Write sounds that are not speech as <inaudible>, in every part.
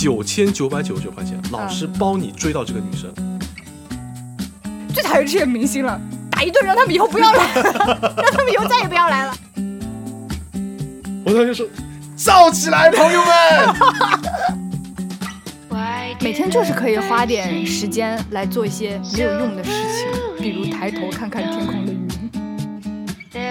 九千九百九十九块钱，老师包你追到这个女生。最讨厌这些明星了，打一顿让他们以后不要来，<laughs> 让他们以后再也不要来了。我当时说，燥起来，朋友们！<laughs> 每天就是可以花点时间来做一些没有用的事情，比如抬头看看天空的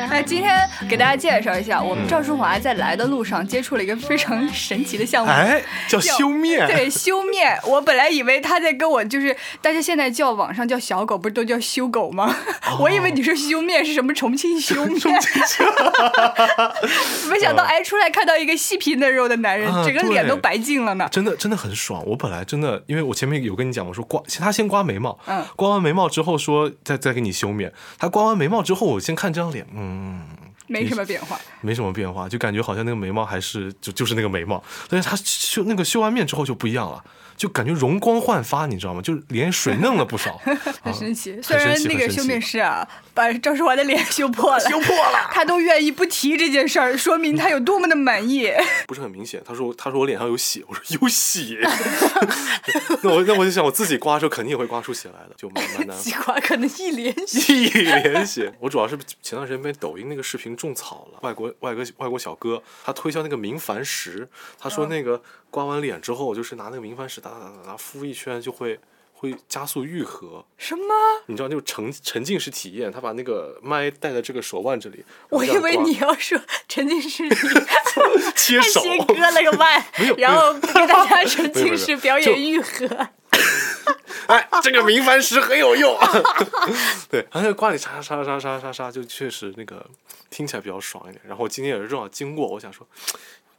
云。哎，今天给大家介绍一下，我们赵淑华在来的路上接触了一个非常神奇的项目，哎，叫修面。对，修面。我本来以为他在跟我，就是大家现在叫网上叫小狗，不是都叫修狗吗？<laughs> 我以为你说修面是什么重庆修面，<laughs> 没想到哎，出来看到一个细皮嫩肉的男人，整个脸都白净了呢。真的，真的很爽。我本来真的，因为我前面有跟你讲，我说刮，他先刮眉毛，嗯，刮完眉毛之后说再再给你修面。他刮完眉毛之后，我先看这张脸，嗯。嗯，没什么变化，没什么变化，就感觉好像那个眉毛还是就就是那个眉毛，但是他修那个修完面之后就不一样了。就感觉容光焕发，你知道吗？就脸水嫩了不少，<laughs> 很神奇。虽然那个修面师啊，把赵世华的脸修破了，修破了，<laughs> 他都愿意不提这件事儿，说明他有多么的满意。<laughs> 不是很明显，他说他说我脸上有血，我说有血。那我那我就想我自己刮的时候肯定也会刮出血来的，就慢慢的。自己刮可能一脸血，一脸血。我主要是前段时间被抖音那个视频种草了，外国外国外国小哥他推销那个明矾石，他说那个。刮完脸之后，就是拿那个明矾石打打打打敷一圈，就会会加速愈合。什么？你知道那种沉沉浸式体验？他把那个麦戴在这个手腕这里。我以为你要说 <laughs> 沉浸式 <laughs> 切手，先割了个麦，<laughs> 然后给大家沉浸式表演愈合。哎，这个明矾石很有用。对，然后刮里沙沙沙沙沙沙，就确实那个听起来比较爽一点。然后今天也是正好经过，我想说。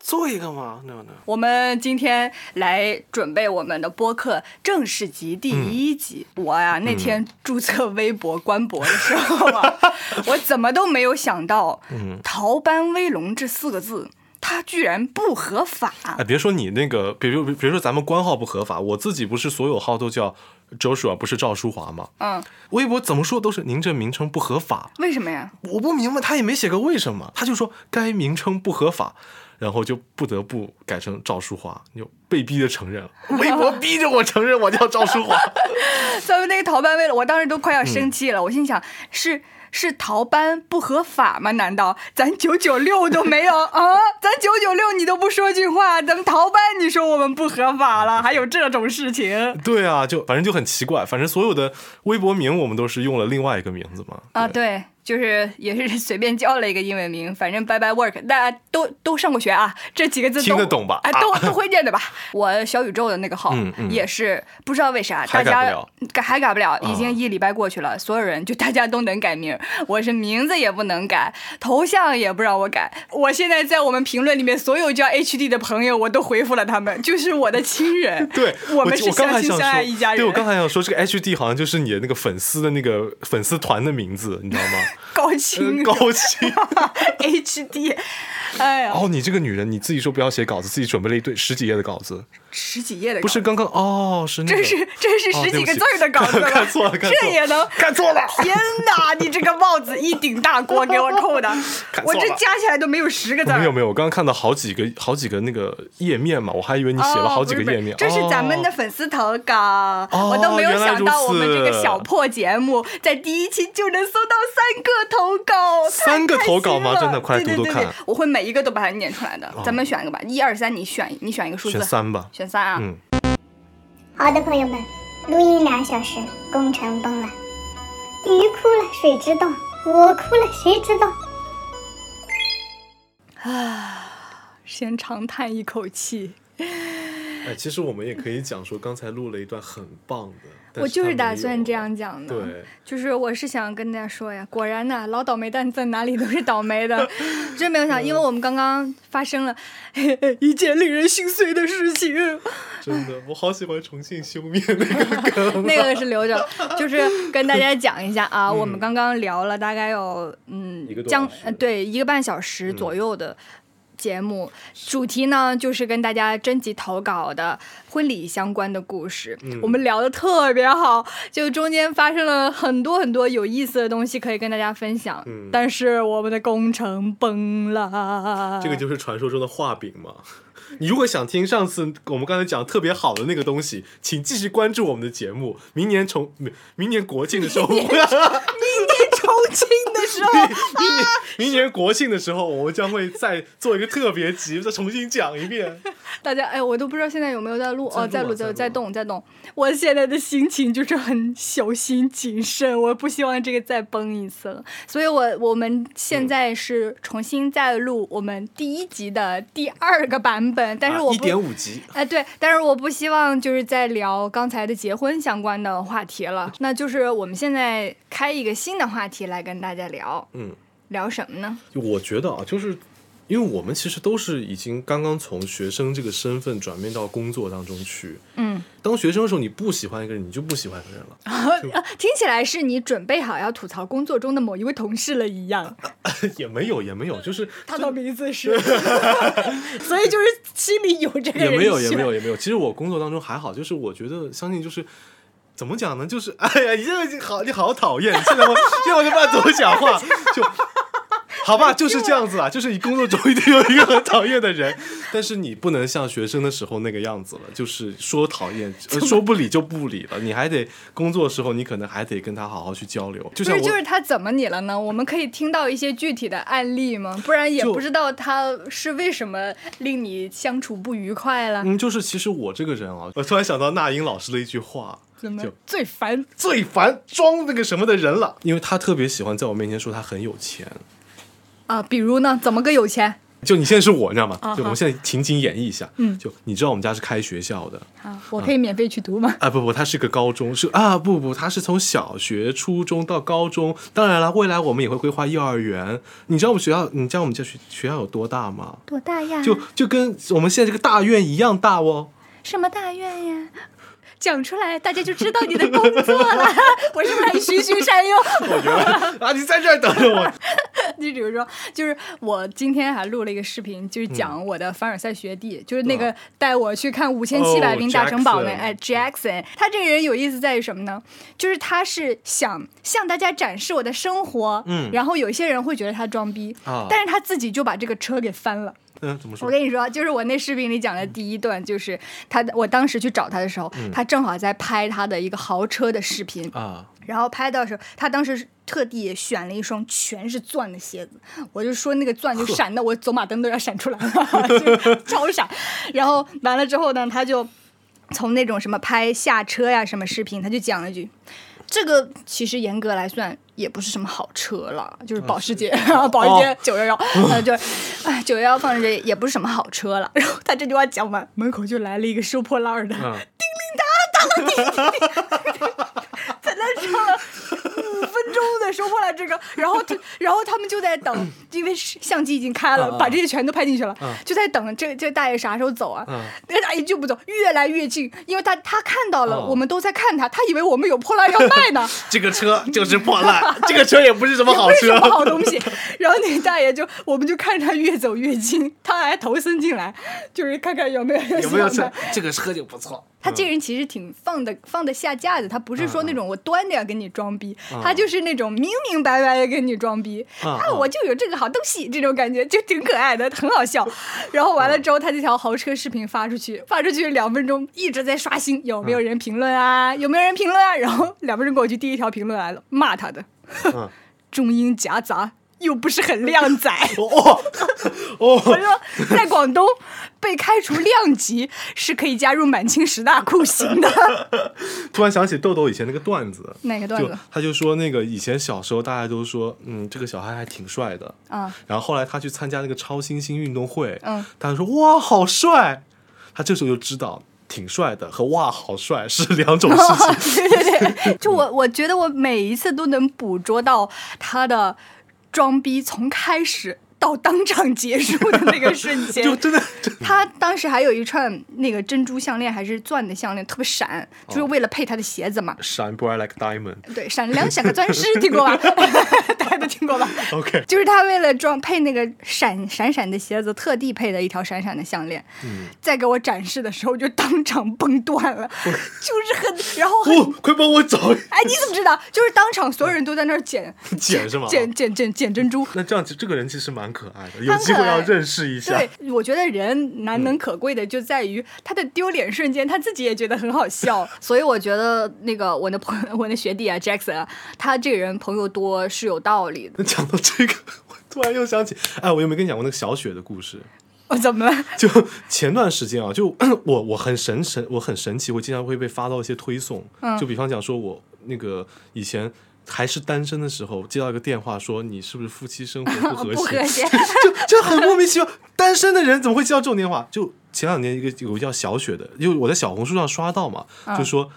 做一个吗？那那我们今天来准备我们的播客正式集第一集。我呀，那天注册微博官博的时候啊，<laughs> 我怎么都没有想到“逃班威龙”这四个字，它居然不合法。哎，别说你那个，比如比如说咱们官号不合法，我自己不是所有号都叫 Joshua，不是赵淑华吗？嗯，微博怎么说都是您这名称不合法。为什么呀？我不明白，他也没写个为什么，他就说该名称不合法。然后就不得不改成赵淑华，就被逼的承认了。微博逼着我承认我叫赵淑华。<laughs> 咱们那个逃班为了，我当时都快要生气了。我心想是。是逃班不合法吗？难道咱九九六都没有 <laughs> 啊？咱九九六你都不说句话，咱们逃班你说我们不合法了？还有这种事情？对啊，就反正就很奇怪。反正所有的微博名我们都是用了另外一个名字嘛。啊，对，就是也是 <laughs> 随便叫了一个英文名，反正 Bye Bye Work，大家都都上过学啊，这几个字听得懂吧？哎，都都会念的吧？我小宇宙的那个号也是不知道为啥大家改还改不了，已经一礼拜过去了，所有人就大家都能改名。我是名字也不能改，头像也不让我改。我现在在我们评论里面，所有叫 HD 的朋友，我都回复了他们，就是我的亲人。<laughs> 对，我们是相亲相爱一家人。对，我刚才想说，这个 HD 好像就是你的那个粉丝的那个粉丝团的名字，你知道吗？<laughs> 高清，高清 <laughs> HD。哎呀！哦，你这个女人，你自己说不要写稿子，自己准备了一堆十几页的稿子。十几页的，不是刚刚哦，是那个，这是这是十几个字的稿子，<laughs> 看错了，这也能看错了。天哪，你这个帽子一顶大锅给我扣的，<laughs> 我这加起来都没有十个字。没有没有，我刚刚看到好几个好几个那个页面嘛，我还以为你写了好几个页面。这是咱们的粉丝投稿，我都没有想到我们这个小破节目在第一期就能搜到三个投稿，三个投稿吗？真的，快读读看。我会每一个都把它念出来的，咱们选一个吧，一二三，你选你选一个数字，选三吧。选三啊！嗯，好的，朋友们，录音两小时，工程崩了，鱼哭了谁知道？我哭了谁知道？啊，先长叹一口气。哎，其实我们也可以讲说，刚才录了一段很棒的。我就是打算这样讲的。对，就是我是想跟大家说呀，果然呐，老倒霉蛋在哪里都是倒霉的。<laughs> 真没有想，因为我们刚刚发生了一件令人心碎的事情。真的，我好喜欢重庆修面那个梗。<laughs> 那个是留着，就是跟大家讲一下啊，我们刚刚聊了大概有嗯，将对一个半小时左右的。节目，主题呢就是跟大家征集投稿的婚礼相关的故事。我们聊的特别好，就中间发生了很多很多有意思的东西可以跟大家分享。但是我们的工程崩了，这个就是传说中的画饼嘛。<laughs> 你如果想听上次我们刚才讲特别好的那个东西，请继续关注我们的节目。明年重明明年国庆的时候，<laughs> 明年重庆的时候，明年明年国庆的时候，我们将会再做一个特别集，<laughs> 再重新讲一遍。<laughs> 大家哎，我都不知道现在有没有在录哦，在录在在动在动。我现在的心情就是很小心谨慎，我不希望这个再崩一次了。所以我我们现在是重新再录我们第一集的第二个版本。但是我一点五集，哎，对，但是我不希望就是在聊刚才的结婚相关的话题了，那就是我们现在开一个新的话题来跟大家聊，嗯，聊什么呢？我觉得啊，就是。因为我们其实都是已经刚刚从学生这个身份转变到工作当中去。嗯，当学生的时候，你不喜欢一个人，你就不喜欢一个人了。<laughs> 听起来是你准备好要吐槽工作中的某一位同事了一样。<laughs> 也没有，也没有，就是他的名字是，<laughs> 所以就是心里有这个。也没有，也没有，也没有。其实我工作当中还好，就是我觉得相信就是怎么讲呢？就是哎呀，你这个好，你好讨厌。现在我现在我就不知道怎么讲话，就。好吧，就是这样子啦，就是你工作中一定有一个很讨厌的人，但是你不能像学生的时候那个样子了，就是说讨厌，说不理就不理了，你还得工作的时候，你可能还得跟他好好去交流。就是就是他怎么你了呢？我们可以听到一些具体的案例吗？不然也不知道他是为什么令你相处不愉快了。嗯，就是其实我这个人啊，我突然想到那英老师的一句话，就最烦最烦装那个什么的人了，因为他特别喜欢在我面前说他很有钱。啊，比如呢，怎么个有钱？就你现在是我，你知道吗？就我们现在情景演绎一下。嗯，就你知道我们家是开学校的。啊，我可以免费去读吗？啊，不不，他是个高中，是啊，不不，他是从小学、初中到高中。当然了，未来我们也会规划幼儿园。你知道我们学校，你知道我们家学学校有多大吗？多大呀？就就跟我们现在这个大院一样大哦。什么大院呀？讲出来，大家就知道你的工作了。我是不是还循循善诱？<laughs> 我觉得啊，你在这儿等着我。<laughs> 你比如说，就是我今天还录了一个视频，就是讲我的凡尔赛学弟，就是那个带我去看五千七百名大城堡的哎，Jackson。他这个人有意思在于什么呢？就是他是想向大家展示我的生活，嗯，然后有些人会觉得他装逼，啊，但是他自己就把这个车给翻了。嗯，怎么说？我跟你说，就是我那视频里讲的第一段，就是他，我当时去找他的时候，他正好在拍他的一个豪车的视频啊。然后拍到的时候，他当时特地选了一双全是钻的鞋子，我就说那个钻就闪的我走马灯都要闪出来了，<laughs> 超闪。然后完了之后呢，他就从那种什么拍下车呀什么视频，他就讲了一句。这个其实严格来算也不是什么好车了，就是保时捷，<laughs> 保时捷九幺幺，<laughs> 就，哎，九幺幺放在这也不是什么好车了。然后他这句话讲完，门口就来了一个收破烂的，叮铃当当，叮叮叮，在那唱了五分钟的收破烂这个，然后他，然后他们就在等，<laughs> 因为相机已经开了，把这些全都拍进去了，就在等这这大爷啥时候走啊？那大爷就不走，越来越近，因为他他看到了，我们都在看他，他以为我们有破烂要卖。呢，<laughs> 这个车 <laughs> 就是破烂，这个车也不是什么好车，好东西。然后那个大爷就，我们就看着他越走越近，他还投身进来，就是看看有没有有没有车，这个车就不错。他这个人其实挺放的，放得下架子。他不是说那种我端着要跟你装逼，他就是那种明明白白的跟你装逼。啊，我就有这个好东西，这种感觉就挺可爱的，很好笑。然后完了之后，他这条豪车视频发出去，发出去两分钟，一直在刷新，有没有人评论啊？有没有人评论啊？然后两分钟过去，第一条评论来了，骂他的，<laughs> 中英夹杂。又不是很靓仔 <laughs> 哦哦！我说在广东被开除量级是可以加入满清十大酷刑的。<laughs> 突然想起豆豆以前那个段子，哪个段子？他就说那个以前小时候大家都说，嗯，这个小孩还挺帅的啊。然后后来他去参加那个超新星运动会，嗯，他说哇好帅，他这时候就知道挺帅的和哇好帅是两种事情。<laughs> 对对对，就我我觉得我每一次都能捕捉到他的。装逼从开始到当场结束的那个瞬间，<laughs> 就真的，他他当时还有一串那个珍珠项链还是钻的项链，特别闪，就是为了配他的鞋子嘛。闪 bright like diamond。对，闪亮像个钻石，听过吧？<laughs> 大家都听过吧？OK。就是他为了装配那个闪闪闪的鞋子，特地配的一条闪闪的项链。嗯。在给我展示的时候，就当场崩断了，就是很，然后很，快帮我找。哎，你怎么知道？就是当场所有人都在那儿捡 <laughs> 捡是吗？捡捡捡捡珍珠。那这样子，这个人其实蛮可爱的，有机会要认识一下。对，我觉得人难能可贵的就在于他的丢脸瞬间，他自己也觉得很好笑。<laughs> 所以我觉得那个我的朋我的学弟啊，Jackson 啊，他这个人朋友多是有道理的。讲到这个，我突然又想起，哎，我有没有跟你讲过那个小雪的故事？我 <laughs> 怎么了？就前段时间啊，就 <coughs> 我我很神神，我很神奇，我经常会被发到一些推送。嗯。就比方讲说，我那个以前。还是单身的时候接到一个电话，说你是不是夫妻生活不和谐？<laughs> <laughs> 就就很莫名其妙，单身的人怎么会接到这种电话？就前两年一个有个叫小雪的，因为我在小红书上刷到嘛，就说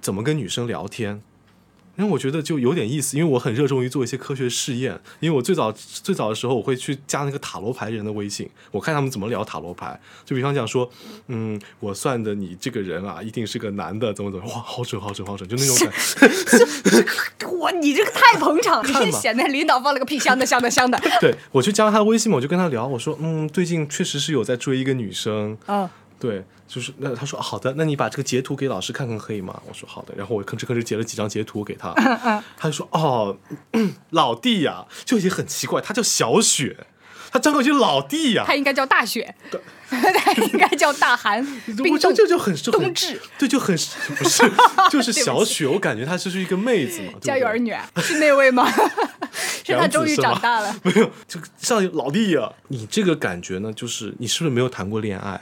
怎么跟女生聊天。因为我觉得就有点意思，因为我很热衷于做一些科学试验。因为我最早最早的时候，我会去加那个塔罗牌人的微信，我看他们怎么聊塔罗牌。就比方讲说，嗯，我算的你这个人啊，一定是个男的，怎么怎么，哇，好准，好准，好准，就那种感觉。<laughs> 哇，你这个太捧场，你显得领导放了个屁，香的香的香的。<laughs> 对，我去加他的微信嘛，我就跟他聊，我说，嗯，最近确实是有在追一个女生。嗯。对，就是那他说好的，那你把这个截图给老师看看可以吗？我说好的，然后我吭哧吭哧截了几张截图给他，他就说哦，老弟呀，就已经很奇怪，他叫小雪，他张口就老弟呀，<laughs> 他应该叫大雪，他应该叫大寒，冰冻就就很冬至，对，就很 <laughs> 不是，就是小雪，我感觉她就是一个妹子嘛，家有儿女是那位吗？<laughs> 是他终于长大了，没有，就像老弟呀，你这个感觉呢，就是你是不是没有谈过恋爱？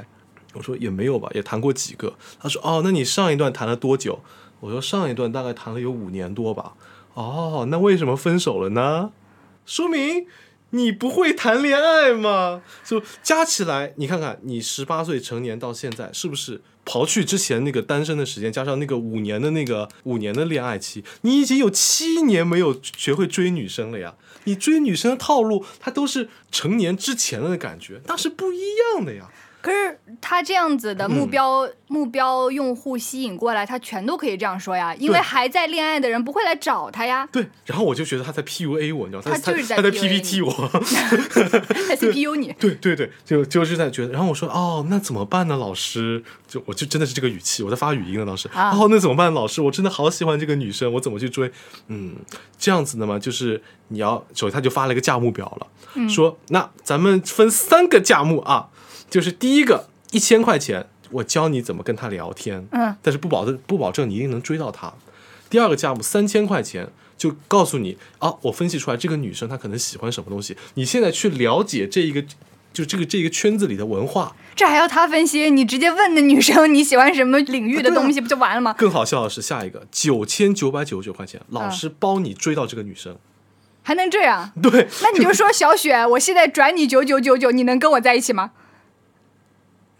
我说也没有吧，也谈过几个。他说哦，那你上一段谈了多久？我说上一段大概谈了有五年多吧。哦，那为什么分手了呢？说明你不会谈恋爱吗？就加起来，你看看，你十八岁成年到现在，是不是刨去之前那个单身的时间，加上那个五年的那个五年的恋爱期，你已经有七年没有学会追女生了呀？你追女生的套路，它都是成年之前的感觉，那是不一样的呀。可是他这样子的目标目标用户吸引过来，他全都可以这样说呀，因为还在恋爱的人不会来找他呀。对，然后我就觉得他在 PUA 我，你知道，他就是在他在 PPT 我，<laughs> 在 CPU 你。对对对，就就是在觉得，然后我说哦，那怎么办呢，老师？就我就真的是这个语气，我在发语音了，当时。哦，那怎么办，老师？我真的好喜欢这个女生，我怎么去追？嗯，这样子的嘛，就是你要首先他就发了一个价目表了，说那咱们分三个价目啊。就是第一个一千块钱，我教你怎么跟他聊天，嗯，但是不保证不保证你一定能追到他。第二个价目三千块钱，就告诉你啊，我分析出来这个女生她可能喜欢什么东西，你现在去了解这一个，就这个这个圈子里的文化。这还要他分析？你直接问那女生你喜欢什么领域的东西不就完了吗？更好笑的是下一个九千九百九十九块钱，老师包你追到这个女生，还能这样？对，那你就说小雪，我现在转你九九九九，你能跟我在一起吗？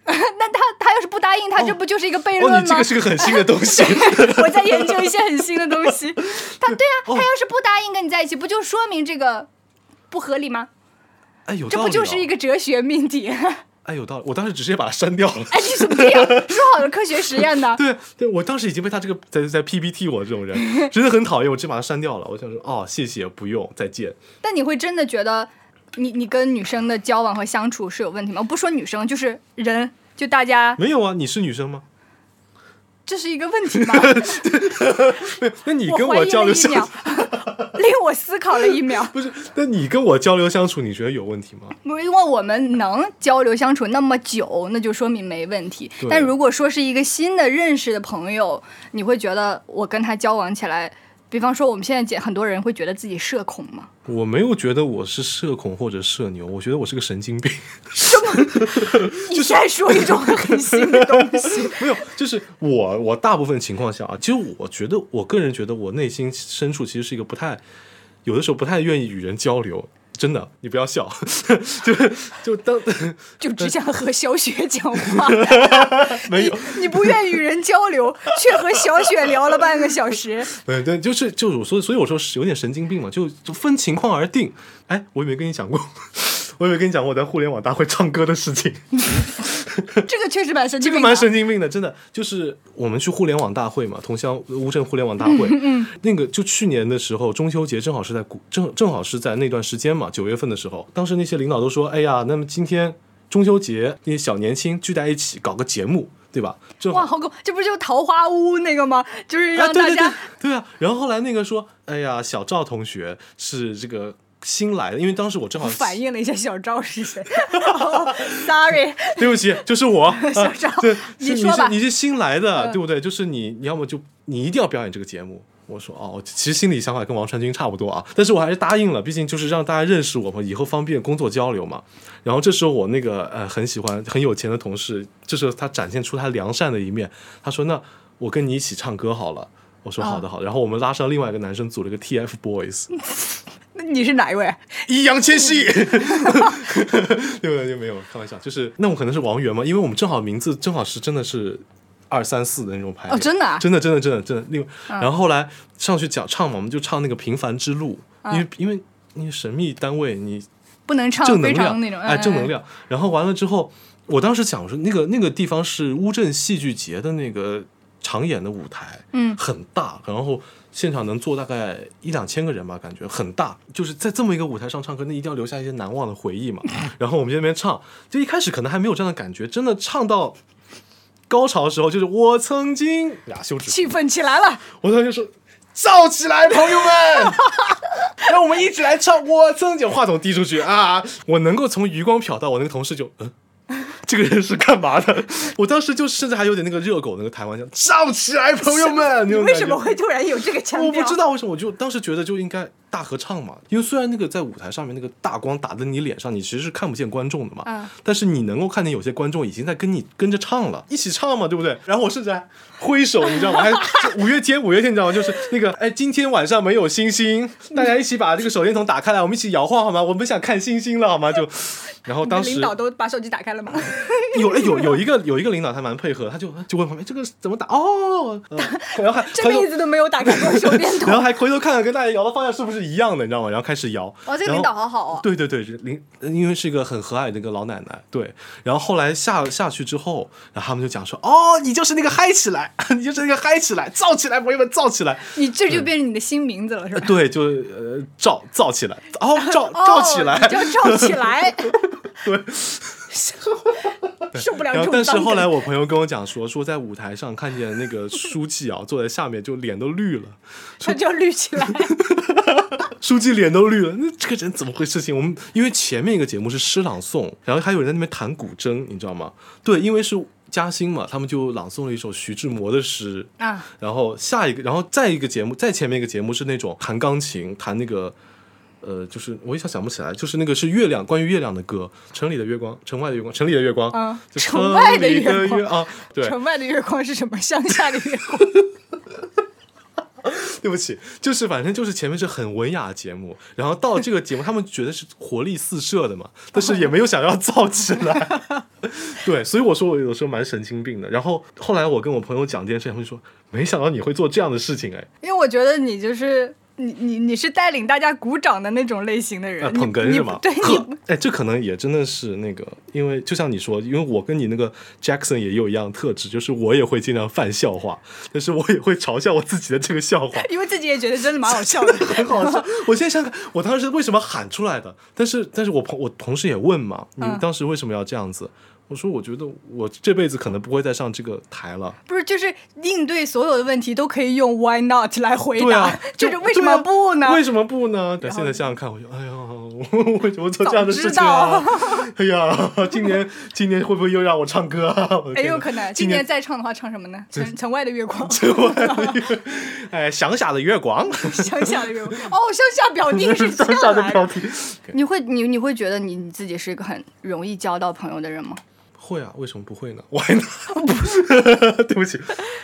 <laughs> 那他他要是不答应，他这不就是一个悖论吗？你这个是个很新的东西。<laughs> 我在研究一些很新的东西。他 <laughs> 对啊，他要是不答应跟你在一起，不就说明这个不合理吗？哎，有这不就是一个哲学命题？哎，有道理。我当时直接把它删掉了。哎，你怎么这样？说好的科学实验呢？对对，我当时已经被他这个在在 PPT 我这种人真的很讨厌，我直接把它删掉了。我想说，哦，谢谢，不用，再见。但你会真的觉得？你你跟女生的交往和相处是有问题吗？我不说女生，就是人，就大家没有啊？你是女生吗？这是一个问题吗？<laughs> 那你跟我交流相处，<laughs> 令我思考了一秒。不是，那你跟我交流相处，你觉得有问题吗？不因为我们能交流相处那么久，那就说明没问题。但如果说是一个新的认识的朋友，你会觉得我跟他交往起来？比方说，我们现在见很多人会觉得自己社恐吗？我没有觉得我是社恐或者社牛，我觉得我是个神经病。什么？你在说一种很新的东西？<laughs> 没有，就是我，我大部分情况下啊，其实我觉得，我个人觉得，我内心深处其实是一个不太，有的时候不太愿意与人交流。真的，你不要笑，<laughs> 就就当 <laughs> 就只想和小雪讲话，<laughs> 没有，你不愿与人交流，却和小雪聊了半个小时。对对，就是就是，所以所以我说是有点神经病嘛，就就分情况而定。哎，我有没有跟你讲过？我以为跟你讲过我在互联网大会唱歌的事情。<laughs> 这个确实蛮神经，这个蛮神经病的，真的就是我们去互联网大会嘛，桐乡乌镇互联网大会，嗯，那个就去年的时候，中秋节正好是在正正好是在那段时间嘛，九月份的时候，当时那些领导都说，哎呀，那么今天中秋节那些小年轻聚在一起搞个节目，对吧？哇，好狗，这不就桃花坞那个吗？就是让大家对啊，然后后来那个说，哎呀，小赵同学是这个。新来的，因为当时我正好反应了一下 <laughs> 小赵是谁，Sorry，<laughs> 对不起，就是我，<laughs> 小赵，对，你说吧，你是新来的，对不对？就是你，你要么就你一定要表演这个节目。我说哦，其实心里想法跟王传君差不多啊，但是我还是答应了，毕竟就是让大家认识我嘛，以后方便工作交流嘛。然后这时候我那个呃很喜欢很有钱的同事，这时候他展现出他良善的一面，他说那我跟你一起唱歌好了。我说好的好，然后我们拉上另外一个男生组了个 TFBOYS。那你是哪一位？易烊千玺。对不对？就没有开玩笑，就是那我可能是王源嘛，因为我们正好名字正好是真的是二三四的那种排列。哦，真的，真的，真的，真的，真的。另然后后来上去讲唱嘛，我们就唱那个《平凡之路》，因为因为因为神秘单位你不能唱正能量那种，哎，正能量。然后完了之后，我当时想说，那个那个地方是乌镇戏剧节的那个。常演的舞台，嗯，很大，然后现场能坐大概一两千个人吧，感觉很大。就是在这么一个舞台上唱歌，那一定要留下一些难忘的回忆嘛。<laughs> 然后我们在那边唱，就一开始可能还没有这样的感觉，真的唱到高潮的时候，就是我曾经呀，羞耻，气愤起来了。我当时说，燥起来，朋友们，<laughs> 让我们一起来唱。我曾经，话筒递出去啊，我能够从余光瞟到我那个同事就嗯。<laughs> 这个人是干嘛的？<laughs> 我当时就甚至还有点那个热狗那个台湾腔，燥起来，朋友们！你为什么会突然有这个腔调？我不知道为什么，我就当时觉得就应该。大合唱嘛，因为虽然那个在舞台上面那个大光打在你脸上，你其实是看不见观众的嘛。嗯。但是你能够看见有些观众已经在跟你跟着唱了，一起唱嘛，对不对？然后我甚至还挥手，你知道吗？还 <laughs> 五月天，五月天，你知道吗？就是那个，哎，今天晚上没有星星，<laughs> 大家一起把这个手电筒打开来，我们一起摇晃好吗？我们想看星星了好吗？就，然后当时领导都把手机打开了吗？<laughs> 有哎有有一个有一个领导他蛮配合，他就就问旁边这个怎么打哦，然后还这辈子都没有打开过手电筒，然后还回头看看跟大家摇的方向是不是一样的，你知道吗？然后。开始摇，哇，这个领导好好哦。对对对，领因为是一个很和蔼的一个老奶奶，对。然后后来下下去之后，然后他们就讲说：“哦，你就是那个嗨起来，<laughs> 你就是那个嗨起来，造起来，朋友们造起来。”你这就变成你的新名字了，是吧？对，就呃，造造起来，哦，<laughs> 造造起来，叫造起来。<laughs> 对。受不了。但是后来我朋友跟我讲说，说在舞台上看见那个书记啊，坐在下面就脸都绿了，<laughs> 他就绿起来。<laughs> 书记脸都绿了，那这个人怎么回事？情我们因为前面一个节目是诗朗诵，然后还有人在那边弹古筝，你知道吗？对，因为是嘉兴嘛，他们就朗诵了一首徐志摩的诗啊。然后下一个，然后再一个节目，再前面一个节目是那种弹钢琴，弹那个。呃，就是我一下想不起来，就是那个是月亮，关于月亮的歌，城里的月光，城外的月光，城里的月光，啊，城外的月光啊，<laughs> 对，城外的月光是什么？乡下的月光。<laughs> 对不起，就是反正就是前面是很文雅的节目，然后到这个节目，他们觉得是活力四射的嘛，但是也没有想要造起来。<laughs> 对，所以我说我有时候蛮神经病的。然后后来我跟我朋友讲这件事情，他们说没想到你会做这样的事情，哎，因为我觉得你就是。你你你是带领大家鼓掌的那种类型的人，捧哏是吗？对，你哎，这可能也真的是那个，因为就像你说，因为我跟你那个 Jackson 也有一样的特质，就是我也会经常犯笑话，但是我也会嘲笑我自己的这个笑话，<laughs> 因为自己也觉得真的蛮好笑的，<laughs> 很好笑。我现在想想，我当时为什么喊出来的？但是，但是我朋我同事也问嘛，你当时为什么要这样子？我说，我觉得我这辈子可能不会再上这个台了。不是，就是应对所有的问题都可以用 “Why not” 来回答，<laughs> 就是为什么不呢？为什么不呢？对，现在想想看，我就哎呀，为什么做这样的事情啊？<laughs> 哎呀，今年 <laughs> 今年会不会又让我唱歌啊？哎，有可能。今年再唱的话，唱什么呢？城城外的月光。城外的月，哎，乡下的月光。乡下的月光。哦，乡下表弟是乡下的表弟。你会你你会觉得你你自己是一个很容易交到朋友的人吗？会啊，为什么不会呢？<laughs> 我还 <laughs> 对不起，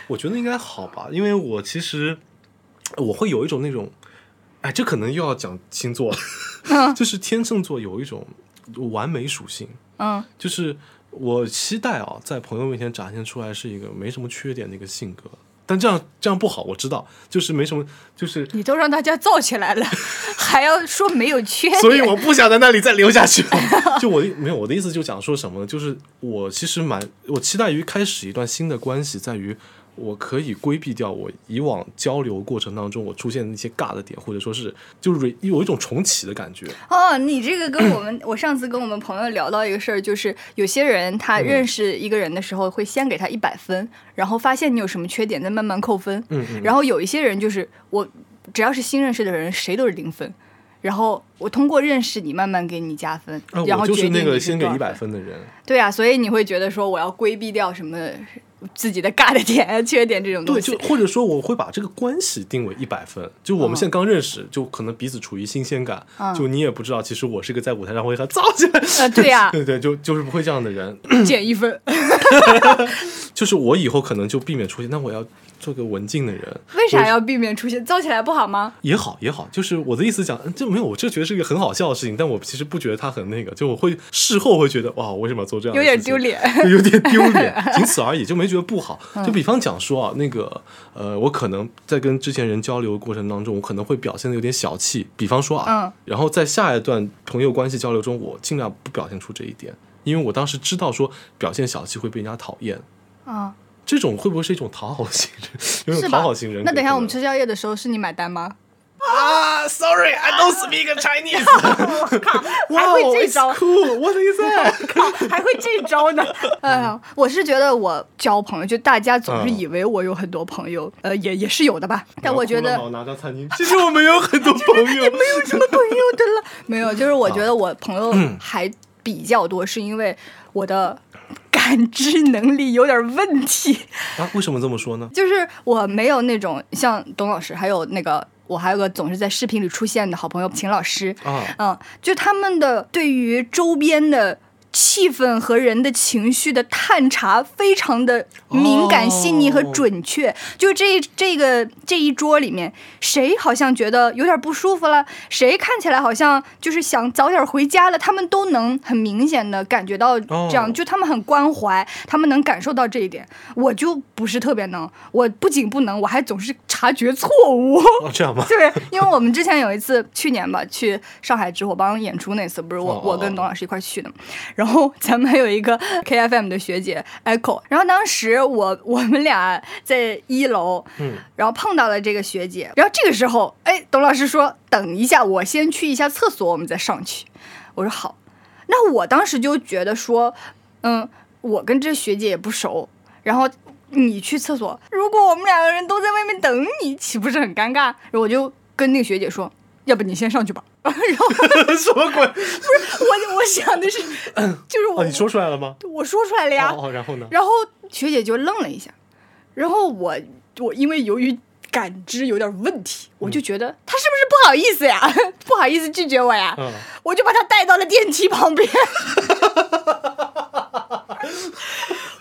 我觉得应该好吧，因为我其实我会有一种那种，哎，这可能又要讲星座了，<laughs> 就是天秤座有一种完美属性，嗯，就是我期待啊，在朋友面前展现出来是一个没什么缺点的一个性格，但这样这样不好，我知道，就是没什么，就是你都让大家造起来了，<laughs> 还要说没有缺点，<laughs> 所以我不想在那里再留下去。<laughs> 就我的没有我的意思，就讲说什么呢，就是我其实蛮我期待于开始一段新的关系，在于。我可以规避掉我以往交流过程当中我出现的那些尬的点，或者说是就是有一种重启的感觉。哦，你这个跟我们我上次跟我们朋友聊到一个事儿，就是有些人他认识一个人的时候会先给他一百分，然后发现你有什么缺点再慢慢扣分。嗯嗯。然后有一些人就是我只要是新认识的人，谁都是零分。然后我通过认识你慢慢给你加分，然后就是那个先给一百分的人。对啊，所以你会觉得说我要规避掉什么？自己的尬的点、<laughs> 缺点这种东西，对，就或者说我会把这个关系定为一百分。就我们现在刚认识，就可能彼此处于新鲜感，就你也不知道，其实我是一个在舞台上会很燥起来。呃，对呀，对 <laughs> 对，就就是不会这样的人，减一分。<laughs> 就是我以后可能就避免出现，那我要。做个文静的人，为啥要避免出现造起来不好吗？也好也好，就是我的意思讲，就没有，我就觉得是一个很好笑的事情，但我其实不觉得他很那个，就我会事后会觉得哇，为什么要做这样？<laughs> 有点丢脸，有点丢脸，仅此而已，就没觉得不好。就比方讲说啊，那个呃，我可能在跟之前人交流的过程当中，我可能会表现的有点小气。比方说啊，然后在下一段朋友关系交流中，我尽量不表现出这一点，因为我当时知道说表现小气会被人家讨厌啊。这种会不会是一种讨好型人？<laughs> 有种讨好型人。那等一下我们吃宵夜的时候，是你买单吗？啊，Sorry，I don't speak Chinese。<laughs> <laughs> 靠，还会这招？Cool，what is that？靠，还会这招呢？哎呀，我是觉得我交朋友，就大家总是以为我有很多朋友，呃，也也是有的吧。但我觉得，拿张餐巾，其实我没有很多朋友，也没有什么朋友的了。没有，就是我觉得我朋友还比较多，是因为我的。感知能力有点问题啊？为什么这么说呢？就是我没有那种像董老师，还有那个我还有个总是在视频里出现的好朋友秦老师啊，嗯，就他们的对于周边的。气氛和人的情绪的探查非常的敏感、细腻和准确。就这这个这一桌里面，谁好像觉得有点不舒服了，谁看起来好像就是想早点回家了，他们都能很明显的感觉到这样。就他们很关怀，他们能感受到这一点。我就不是特别能，我不仅不能，我还总是察觉错误。这样吗？<laughs> 对，因为我们之前有一次，去年吧，去上海直火帮演出那次，不是我我跟董老师一块去的。然后咱们还有一个 K F M 的学姐 Echo，然后当时我我们俩在一楼，嗯，然后碰到了这个学姐，然后这个时候，哎，董老师说等一下，我先去一下厕所，我们再上去。我说好，那我当时就觉得说，嗯，我跟这学姐也不熟，然后你去厕所，如果我们两个人都在外面等你，岂不是很尴尬？我就跟那个学姐说，要不你先上去吧。然后 <laughs> 什么鬼？不是我，我想的是，就是我，你说出来了吗？我说出来了呀。然后呢？然后学姐就愣了一下，然后我我因为由于感知有点问题，我就觉得他是不是不好意思呀？<laughs> 不好意思拒绝我呀？<laughs> 我就把他带到了电梯旁边。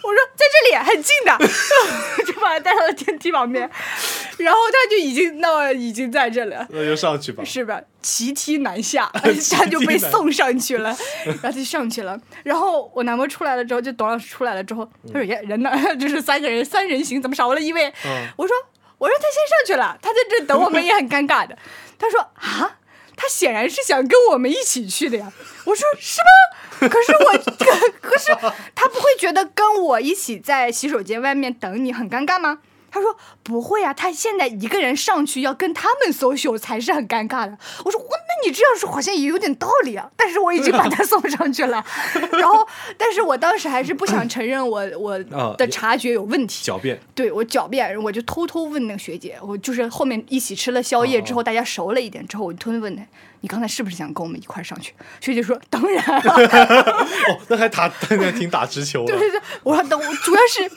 我说在这里很近的，就把他带到了电梯旁边，<laughs> 然后他就已经那已经在这了，那就上去吧，是吧？骑梯南下，<laughs> 他就被送上去了，然后就上去了。然后我男朋友出来了之后，就董老师出来了之后，他说：“耶，人呢？<laughs> 就是三个人，三人行，怎么少了一位？”我说：“我说他先上去了，他在这等我们也很尴尬的。”他说：“啊。”他显然是想跟我们一起去的呀，我说是吗？可是我，<laughs> 可是他不会觉得跟我一起在洗手间外面等你很尴尬吗？他说不会啊，他现在一个人上去要跟他们 social 才是很尴尬的。我说，那你这样说好像也有点道理啊。但是我已经把他送上去了，<laughs> 然后，但是我当时还是不想承认我 <laughs> 我的察觉有问题，狡辩。对我狡辩，我就偷偷问那个学姐，我就是后面一起吃了宵夜之后，大家熟了一点之后，我就偷偷问他，你刚才是不是想跟我们一块上去？学姐说，当然。<laughs> 哦，那还打，<laughs> 那还挺打直球的。对对对，我说等，主要是。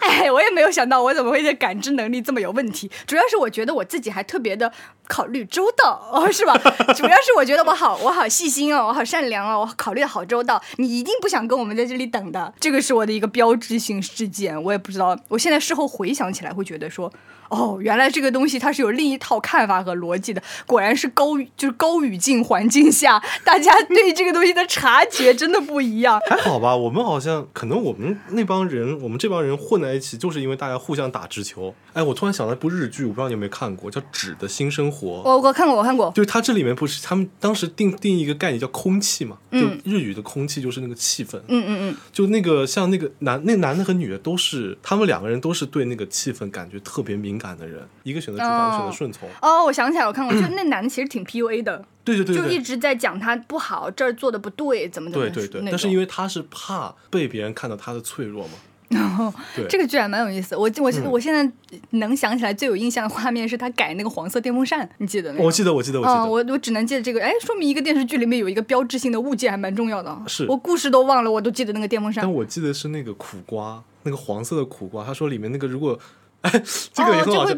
哎，我也没有想到我怎么会感知能力这么有问题。主要是我觉得我自己还特别的考虑周到哦，是吧？主要是我觉得我好，我好细心哦，我好善良哦，我考虑的好周到。你一定不想跟我们在这里等的，这个是我的一个标志性事件。我也不知道，我现在事后回想起来会觉得说。哦，原来这个东西它是有另一套看法和逻辑的。果然是高，就是高语境环境下，大家对这个东西的察觉真的不一样。<laughs> 还好吧，我们好像可能我们那帮人，我们这帮人混在一起，就是因为大家互相打直球。哎，我突然想到一部日剧，我不知道你有没有看过，叫《纸的新生活》。我我看过，我看过。就是它这里面不是他们当时定定义一个概念叫空气嘛？就日语的空气就是那个气氛。嗯嗯嗯。就那个像那个男那男的和女的都是，他们两个人都是对那个气氛感觉特别敏感的人，一个。选择主导，一个，选择顺从。哦，我想起来，我看过，就 <clears throat> 那男的其实挺 PUA 的。对对对，就一直在讲他不好，这儿做的不对，怎么怎么。对对对，但是因为他是怕被别人看到他的脆弱嘛。<laughs> 然后，这个居然蛮有意思。我我我现在能想起来最有印象的画面是他改那个黄色电风扇，你记得吗？我记得，我记得，我记得。我我只能记得这个。哎，说明一个电视剧里面有一个标志性的物件还蛮重要的。是我故事都忘了，我都记得那个电风扇。但我记得是那个苦瓜，那个黄色的苦瓜。他说里面那个如果。哎，<laughs> 这个也很好笑。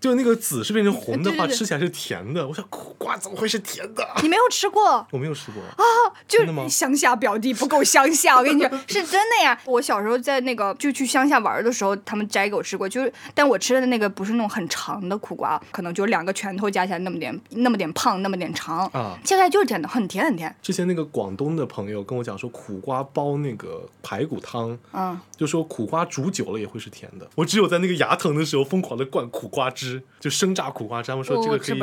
就那个籽是变成红的话，吃起来是甜的。我想苦瓜怎么会是甜的？你没有吃过？我没有吃过啊！真的吗？乡下表弟不够乡下，我跟你讲，是真的呀。我小时候在那个就去乡下玩的时候，他们摘给我吃过。就是，但我吃的那个不是那种很长的苦瓜，可能就两个拳头加起来那么点，那么点胖，那么点长啊。切出来就是甜的，很甜很甜。之前那个广东的朋友跟我讲说，苦瓜煲那个排骨汤，嗯，就说苦瓜煮久了也会是甜的。我只有在那个牙疼的时候疯狂的。灌苦瓜汁，就生榨苦瓜汁。他们说这个可以，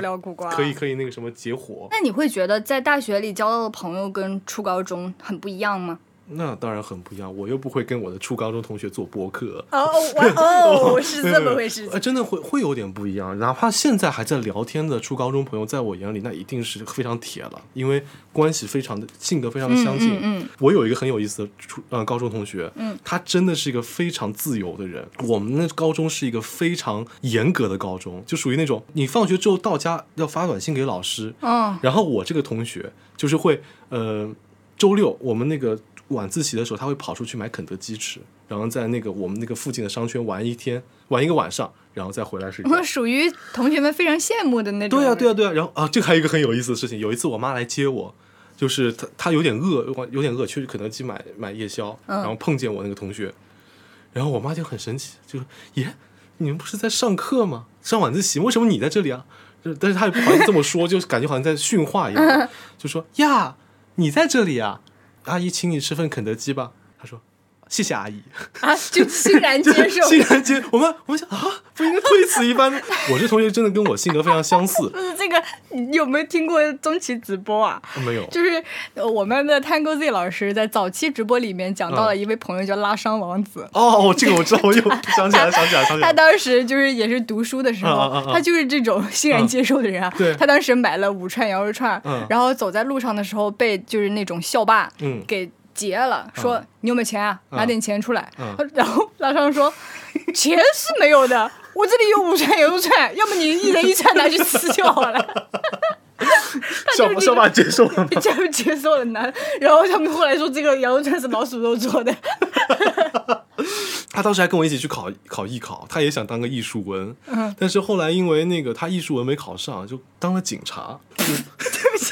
可以，可以那个什么解火。那你会觉得在大学里交到的朋友跟初高中很不一样吗？那当然很不一样，我又不会跟我的初高中同学做播客。哦 <laughs> 哦，是这么回事。<laughs> 呃，真的会会有点不一样。哪怕现在还在聊天的初高中朋友，在我眼里那一定是非常铁了，因为关系非常的性格非常的相近。嗯，我有一个很有意思的初呃高中同学，嗯，他真的是一个非常自由的人。我们那高中是一个非常严格的高中，就属于那种你放学之后到家要发短信给老师。嗯，然后我这个同学就是会呃周六我们那个。晚自习的时候，他会跑出去买肯德基吃，然后在那个我们那个附近的商圈玩一天，玩一个晚上，然后再回来睡觉。我 <laughs> 属于同学们非常羡慕的那种。对啊，对啊，对啊。然后啊，这还有一个很有意思的事情，有一次我妈来接我，就是她她有点饿，有点饿，去肯德基买买夜宵，然后碰见我那个同学，然后我妈就很神奇，就说：“耶，你们不是在上课吗？上晚自习，为什么你在这里啊？”就但是她也不好意思这么说，就感觉好像在训话一样，<laughs> 就说：“呀，你在这里啊。”阿姨，请你吃份肯德基吧。他说：“谢谢阿姨。”啊，就欣然接受，<laughs> 欣然接。我们我们想啊，不应该推辞一番。<laughs> 我这同学真的跟我性格非常相似。<laughs> 不是这个，你有没有听过宗奇直播啊？没有。就是我们的 Tango Z 老师在早期直播里面讲到了一位朋友叫拉伤王子。哦，这个我知道，我又想起来，想起来，想起来。他当时就是也是读书的时候，他就是这种欣然接受的人啊。对。他当时买了五串羊肉串，然后走在路上的时候被就是那种校霸给。结了，说你有没有钱啊？拿点钱出来。然后拉上说，钱是没有的，我这里有五串羊肉串，要么你一人一串拿去吃就好了。小小马接受了，接接受了难。然后他们后来说，这个羊肉串是老鼠肉做的。<laughs> 他当时还跟我一起去考考艺考，他也想当个艺术文，但是后来因为那个他艺术文没考上，就当了警察。<laughs> <laughs> 对不起，